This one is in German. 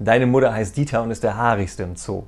Deine Mutter heißt Dieter und ist der haarigste im Zoo.